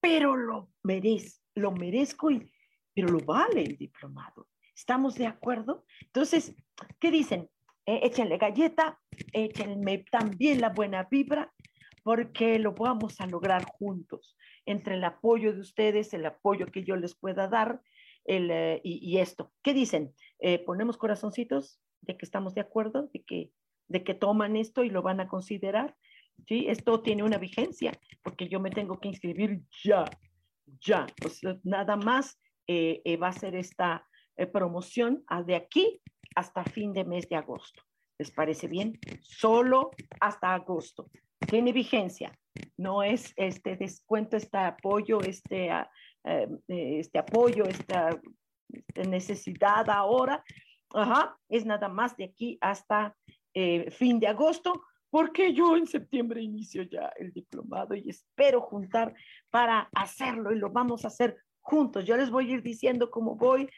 pero lo merezco, lo merezco y, pero lo vale el diplomado. ¿Estamos de acuerdo? Entonces, ¿qué dicen? Eh, échenle galleta, échenme también la buena vibra, porque lo vamos a lograr juntos, entre el apoyo de ustedes, el apoyo que yo les pueda dar eh, y, esto. ¿Qué dicen? Eh, ¿Ponemos corazoncitos de que estamos de acuerdo, de que, de que toman esto y lo van a considerar? ¿Sí? Esto tiene una vigencia, porque yo me tengo que inscribir ya, ya. Pues nada más va a ser esta eh, promoción de aquí hasta fin de mes de agosto. ¿Les parece bien? Solo hasta agosto. Tiene vigencia. No es este descuento, este apoyo, este, ah, eh, este apoyo, esta, necesidad ahora. Ajá, es nada más de aquí hasta eh, fin de agosto porque yo en septiembre inicio ya el diplomado y espero juntar para hacerlo y lo vamos a hacer juntos. Yo les voy a ir diciendo cómo voy.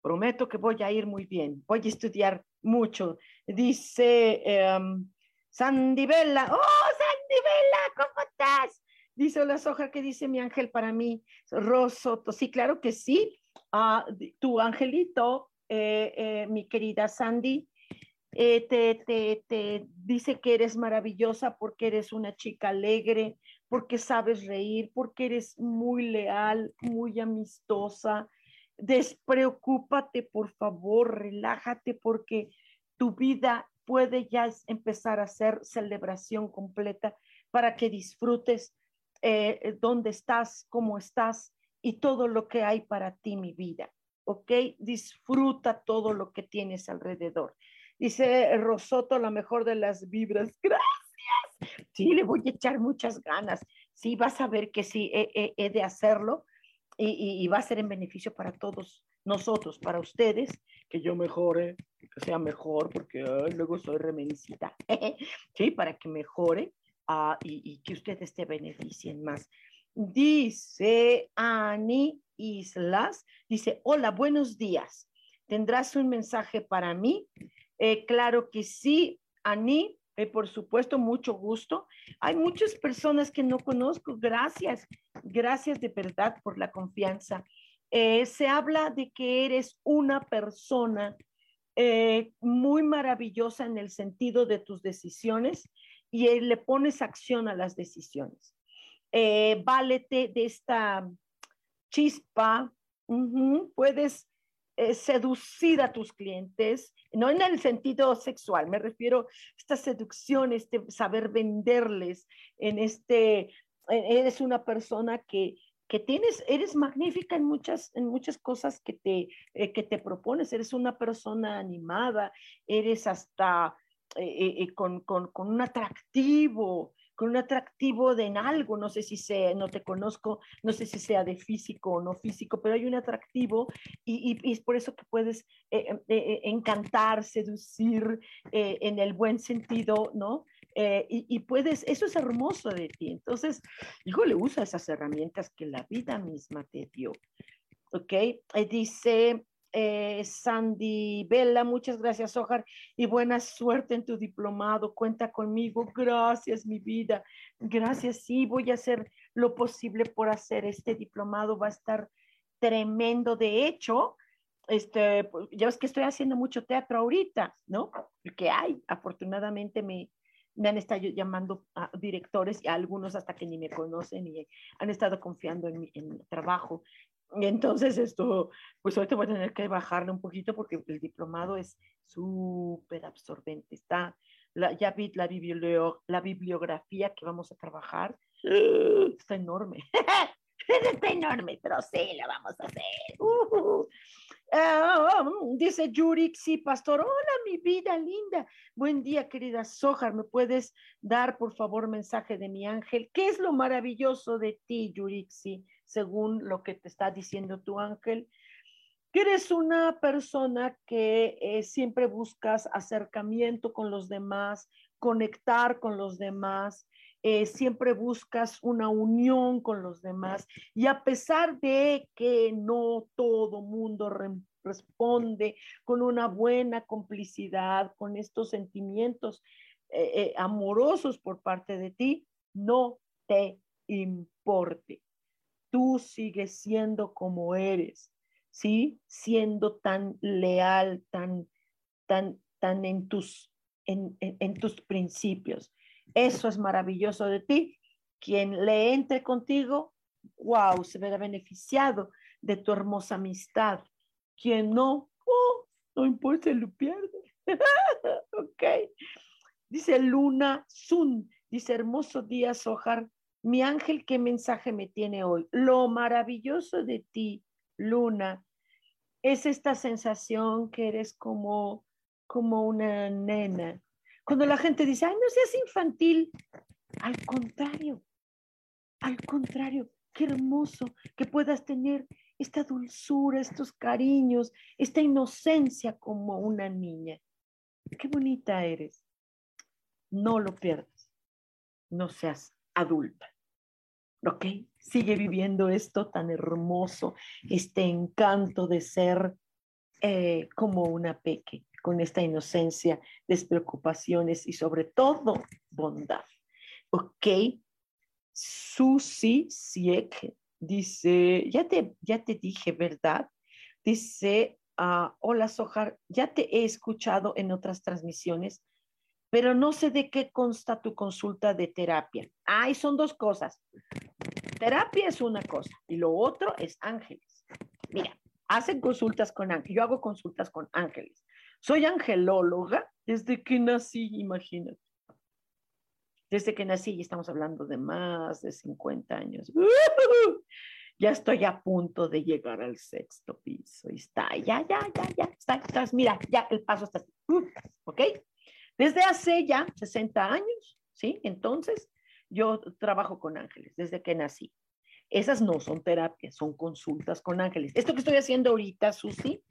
Prometo que voy a ir muy bien. Voy a estudiar mucho. Dice um, Sandy Bella. ¡Oh, Sandy Bella! ¿Cómo estás? Dice la soja que dice mi ángel para mí, Rosoto. Sí, claro que sí. Ah, tu angelito, eh, eh, mi querida Sandy, eh, te, te, dice que eres maravillosa porque eres una chica alegre, porque sabes reír, porque eres muy leal, muy amistosa. Despreocúpate, por favor, relájate porque tu vida puede ya empezar a ser celebración completa para que disfrutes eh, dónde estás, cómo estás y todo lo que hay para ti, mi vida. ¿Ok? Disfruta todo lo que tienes alrededor. Dice Rosoto, la mejor de las vibras. Gracias. Sí, le voy a echar muchas ganas. Sí, vas a ver que sí, he, de hacerlo y, va a ser en beneficio para todos nosotros, para ustedes, que yo mejore, que sea mejor, porque luego soy remencita. sí, para que mejore y, y, que ustedes te beneficien más. Dice Ani Islas, dice, hola, buenos días. ¿Tendrás un mensaje para mí? Eh, claro que sí, Ani, eh, por supuesto, mucho gusto. Hay muchas personas que no conozco. Gracias, gracias de verdad por la confianza. Eh, se habla de que eres una persona muy maravillosa en el sentido de tus decisiones y le pones acción a las decisiones. válete de esta chispa, puedes eh, seducir a tus clientes, no en el sentido sexual, me refiero a esta seducción, este saber venderles, en este, e-, eres una persona que, que tienes, eres magnífica en muchas, en muchas cosas que te, eh, que te propones, eres una persona animada, eres hasta con, con, con, un atractivo, con un atractivo de en algo, no sé si sea, no te conozco, no sé si sea de físico o no físico, pero hay un atractivo y, y, es por eso que puedes eh, eh, eh, encantar, seducir en el buen sentido, ¿no? y, y, puedes, eso es hermoso de ti. Entonces, le usa esas herramientas que la vida misma te dio. ¿Ok? dice, eh, Sandy Bella, muchas gracias, Ojar, y buena suerte en tu diplomado. Cuenta conmigo. Gracias, mi vida. Gracias, sí, voy a hacer lo posible por hacer este diplomado. Va a estar tremendo. De hecho, este, pues, ya ves que estoy haciendo mucho teatro ahorita, ¿no? Que hay, afortunadamente me, me han estado llamando a directores y algunos hasta que ni me conocen y han estado confiando en mi, en mi trabajo. Entonces, esto, pues ahorita voy a tener que bajarle un poquito porque el diplomado es súper absorbente. Está, la, ya vi la, la bibliografía que vamos a trabajar. Está enorme. está enorme, pero sí, lo vamos a hacer. Uh, dice Yurik, sí, pastor. Hola, mi vida linda. Buen día, querida Sojar. ¿Me puedes dar, por favor, mensaje de mi ángel? ¿Qué es lo maravilloso de ti, Yurixi? Según lo que te está diciendo tu ángel, que eres una persona que eh, siempre buscas acercamiento con los demás, conectar con los demás, eh, siempre buscas una unión con los demás y a pesar de que no todo mundo responde con una buena complicidad, con estos sentimientos eh, amorosos por parte de ti, no te importe tú sigues siendo como eres, ¿sí? Siendo tan leal, tan, tan, tan en tus, en, en, tus principios. Eso es maravilloso de ti. Quien le entre contigo, wow, se verá beneficiado de tu hermosa amistad. Quien no, oh, no importa, lo pierde. ok. Dice Luna Sun, dice hermoso día, Sojar, mi ángel, ¿qué mensaje me tiene hoy? Lo maravilloso de ti, Luna, es esta sensación que eres como, como una nena. Cuando la gente dice, ay, no seas infantil, al contrario, al contrario, qué hermoso que puedas tener esta dulzura, estos cariños, esta inocencia como una niña. Qué bonita eres. no lo pierdas. No seas adulta. ¿Ok? Sigue viviendo esto tan hermoso, este encanto de ser eh, como una peque, con esta inocencia, despreocupaciones y sobre todo bondad. ¿Ok? Susi Siek dice, ya te, ya te dije, ¿verdad? Dice, uh, hola Sojar, ya te he escuchado en otras transmisiones, pero no sé de qué consta tu consulta de terapia. Ay, son dos cosas. Terapia es una cosa y lo otro es ángeles. Mira, hacen consultas con ángeles. Yo hago consultas con ángeles. Soy angelóloga desde que nací, imagínate. Desde que nací, y estamos hablando de más de 50 años. Ya estoy a punto de llegar al sexto piso. Y está, ya, ya, ya, ya, está, estás, mira, ya el paso está. ¿Ok? Desde hace ya 60 años, ¿sí? Entonces, yo trabajo con ángeles desde que nací. Esas no son terapias, son consultas con ángeles. Esto que estoy haciendo ahorita, Susi,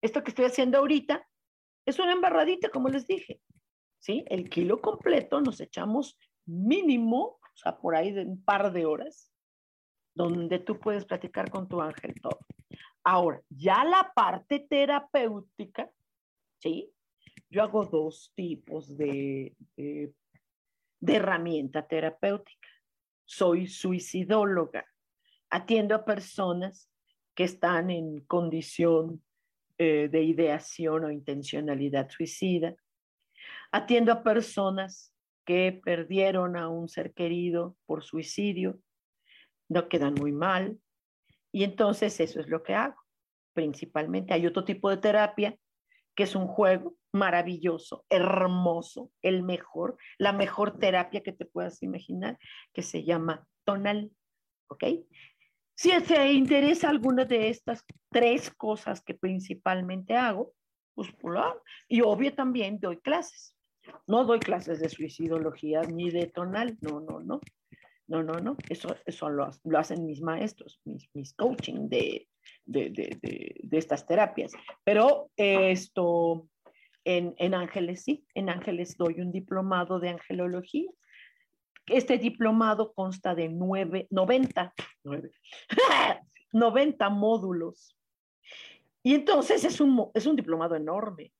esto que estoy haciendo ahorita, es una embarradita, como les dije. ¿Sí? El kilo completo nos echamos mínimo, o sea, por ahí de un par de horas, donde tú puedes platicar con tu ángel todo. Ahora, ya la parte terapéutica, ¿sí? Yo hago dos tipos de, de, herramienta terapéutica. Soy suicidóloga. Atiendo a personas que están en condición eh, de ideación o intencionalidad suicida. Atiendo a personas que perdieron a un ser querido por suicidio no quedan muy mal. Y entonces eso es lo que hago, principalmente. Hay otro tipo de terapia que es un juego maravilloso, hermoso, el mejor, la mejor terapia que te puedas imaginar, que se llama tonal. ¿Ok? Si te interesa alguna de estas tres cosas que principalmente hago, pues por Y obvio también doy clases. No doy clases de suicidología ni de tonal, no, no, no. No, no, no, eso, eso lo, hacen mis maestros, mis, mis coaching de, de, de, de, estas terapias. Pero esto, en, en Ángeles sí, en Ángeles doy un diplomado de angelología. Este diplomado consta de nueve, 90, 90 módulos. Y entonces es un, es un diplomado enorme,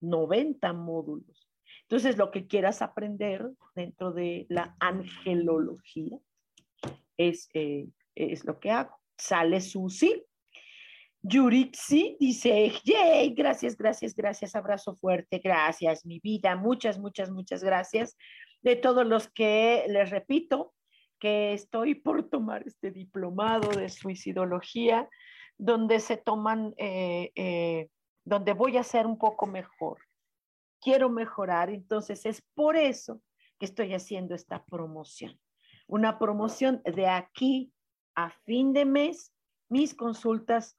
90 módulos. Entonces, lo que quieras aprender dentro de la angelología es, eh, es lo que hago. Sale Susi. Yurixi dice, yay, gracias, gracias, gracias, abrazo fuerte, gracias, mi vida, muchas, muchas, muchas gracias. De todos los que les repito que estoy por tomar este diplomado de suicidología, donde se toman, eh, eh, donde voy a ser un poco mejor quiero mejorar, entonces es por eso que estoy haciendo esta promoción. Una promoción de aquí a fin de mes, mis consultas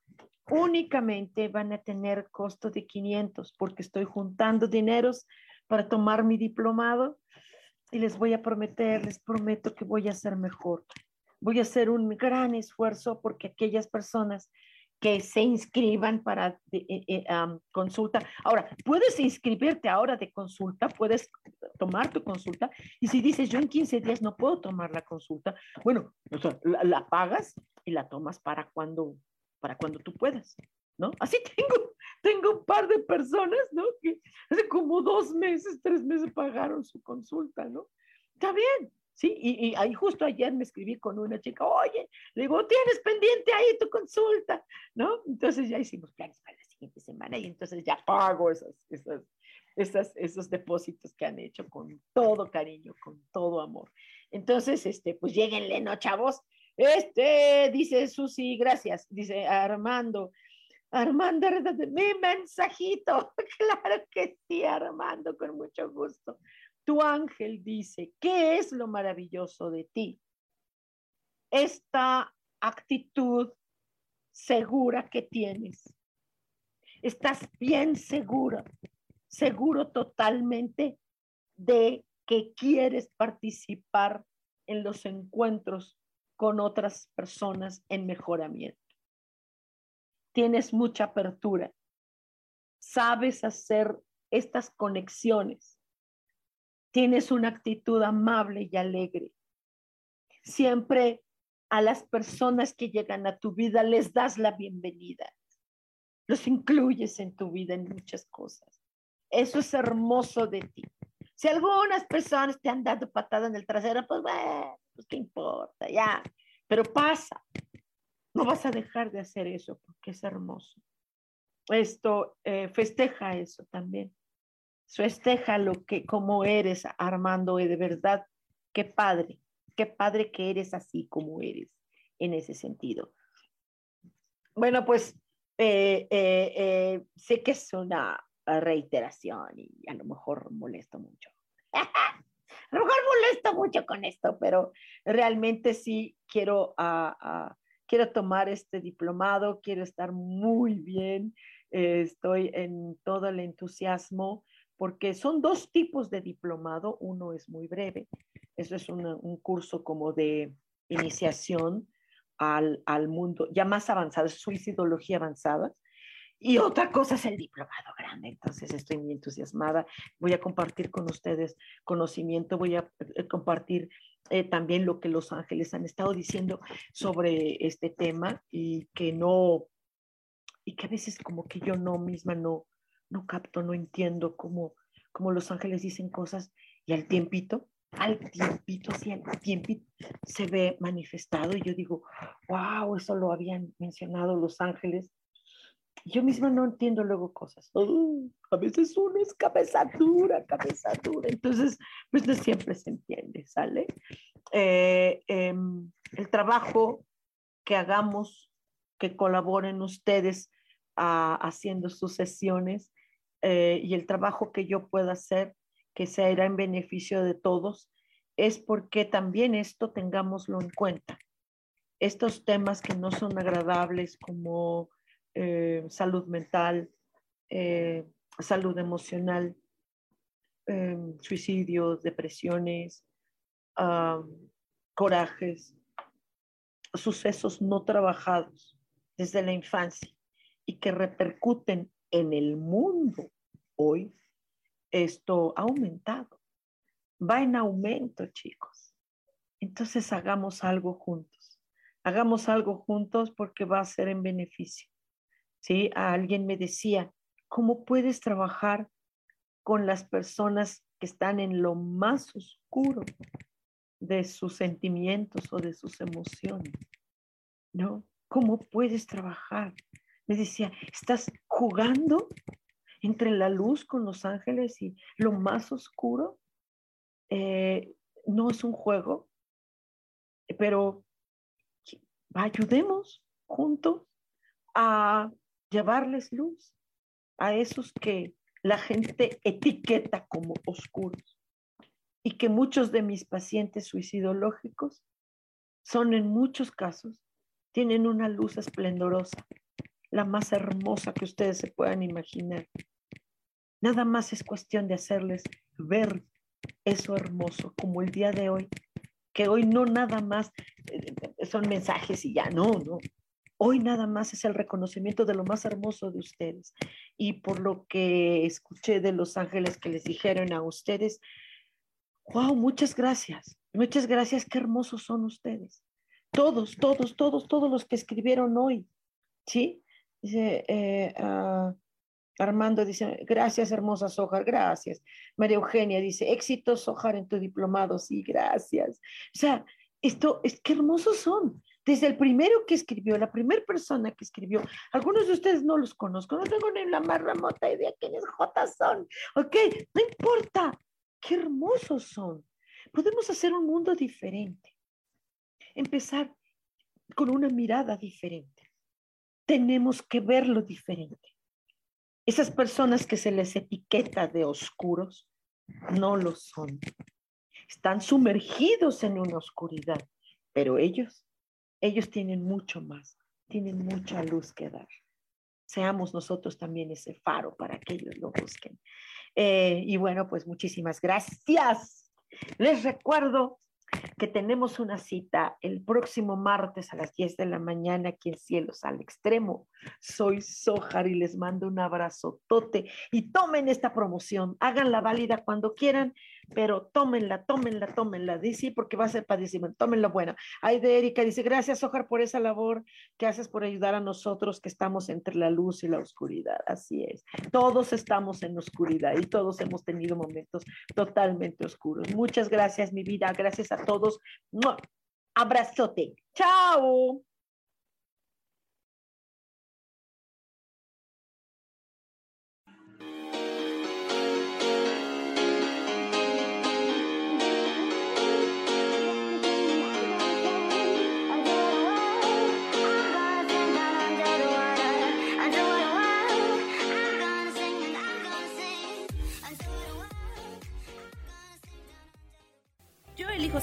únicamente van a tener costo de 500 porque estoy juntando dineros para tomar mi diplomado y les voy a prometer, les prometo que voy a ser mejor. Voy a hacer un gran esfuerzo porque aquellas personas que se inscriban para eh, eh, consulta. Ahora, puedes inscribirte ahora de consulta, puedes tomar tu consulta y si dices yo en 15 días no puedo tomar la consulta, bueno, la, pagas y la tomas para cuando, para cuando tú puedas, ¿no? Así tengo, tengo un par de personas, ¿no? Que hace como dos meses, tres meses pagaron su consulta, ¿no? Está bien, ¿sí? Y, ahí justo ayer me escribí con una chica, oye, le digo, tienes pendiente ahí tu consulta, ¿no? Entonces ya hicimos planes para la siguiente semana y entonces ya pago esas, esas, esas, esos depósitos que han hecho con todo cariño, con todo amor. Entonces, este, pues lleguenle, ¿no, chavos? Este, dice Susi, gracias, dice Armando. Armando, mi mensajito. Claro que sí, Armando, con mucho gusto. Tu ángel dice, ¿qué es lo maravilloso de ti? Esta actitud segura que tienes. Estás bien segura, seguro totalmente de que quieres participar en los encuentros con otras personas en mejoramiento. Tienes mucha apertura. Sabes hacer estas conexiones tienes una actitud amable y alegre. Siempre a las personas que llegan a tu vida les das la bienvenida. Los incluyes en tu vida en muchas cosas. Eso es hermoso de ti. Si algunas personas te han dado patada en el trasero, pues bueno, pues qué importa, ya. Pero pasa. No vas a dejar de hacer eso porque es hermoso. Esto eh, festeja eso también. Festeja lo que, como eres, Armando, y de verdad, qué padre, qué padre que eres así como eres en ese sentido. Bueno, pues eh, eh, sé que es una reiteración y a lo mejor molesto mucho. a lo mejor molesto mucho con esto, pero realmente sí quiero, ah, quiero tomar este diplomado, quiero estar muy bien, eh, estoy en todo el entusiasmo porque son dos tipos de diplomado, uno es muy breve, eso es un curso como de iniciación al, al, mundo ya más avanzado, suicidología avanzada, y otra cosa es el diplomado grande, entonces estoy muy entusiasmada. Voy a compartir con ustedes conocimiento, voy a eh, compartir eh, también lo que los ángeles han estado diciendo sobre este tema y que no, y que a veces como que yo no misma no, no capto, no entiendo cómo, cómo los ángeles dicen cosas y al tiempito, al tiempito, sí, al tiempito se ve manifestado y yo digo, wow, eso lo habían mencionado los ángeles yo misma no entiendo luego cosas. a veces uno es cabeza dura, cabeza dura. Entonces, pues no siempre se entiende, ¿sale? Eh, em, el trabajo que hagamos, que colaboren ustedes haciendo sus sesiones eh, y el trabajo que yo pueda hacer, que sea en beneficio de todos, es porque también esto tengámoslo en cuenta. Estos temas que no son agradables como eh, salud mental, eh, salud emocional, em, suicidios, depresiones, corajes, sucesos no trabajados desde la infancia y que repercuten en el mundo hoy, esto ha aumentado, va en aumento, chicos. Entonces hagamos algo juntos, hagamos algo juntos porque va a ser en beneficio. ¿Sí? A alguien me decía, ¿cómo puedes trabajar con las personas que están en lo más oscuro de sus sentimientos o de sus emociones? ¿No? ¿Cómo puedes trabajar? Me decía, ¿estás jugando entre la luz con los ángeles y lo más oscuro? Eh, no es un juego, pero ayudemos juntos a llevarles luz a esos que la gente etiqueta como oscuros y que muchos de mis pacientes suicidológicos son en muchos casos, tienen una luz esplendorosa, la más hermosa que ustedes se puedan imaginar. Nada más es cuestión de hacerles ver eso hermoso, como el día de hoy, que hoy no nada más eh, son mensajes y ya, no, no. Hoy nada más es el reconocimiento de lo más hermoso de ustedes. Y por lo que escuché de los ángeles que les dijeron a ustedes, wow, muchas gracias. Muchas gracias, qué hermosos son ustedes. Todos, todos, todos, todos los que escribieron hoy. ¿Sí? Dice ah, Armando, dice, gracias, hermosa Sojar, gracias. María Eugenia dice, éxito, Sojar, en tu diplomado, sí, gracias. O sea, esto, es qué hermosos son desde el primero que escribió, la primera persona que escribió, algunos de ustedes no los conozco, no tengo ni la más remota idea quiénes J son, ¿ok? No importa, qué hermosos son. Podemos hacer un mundo diferente, empezar con una mirada diferente. Tenemos que verlo diferente. Esas personas que se les etiqueta de oscuros no lo son. Están sumergidos en una oscuridad, pero ellos ellos tienen mucho más, tienen mucha luz que dar. Seamos nosotros también ese faro para que ellos lo busquen. Eh, y bueno, pues muchísimas gracias. Les recuerdo que tenemos una cita el próximo martes a las 10 de la mañana aquí en Cielos al Extremo. Soy Sojar y les mando un abrazo tote y tomen esta promoción, háganla válida cuando quieran pero tómenla, tómenla, tómenla. Dice, porque va a ser padrísimo, tómenla buena. Ay, de Erika dice, gracias, Ojar, por esa labor que haces por ayudar a nosotros que estamos entre la luz y la oscuridad. Así es. Todos estamos en oscuridad y todos hemos tenido momentos totalmente oscuros. Muchas gracias, mi vida. Gracias a todos. Abrazote. Chao.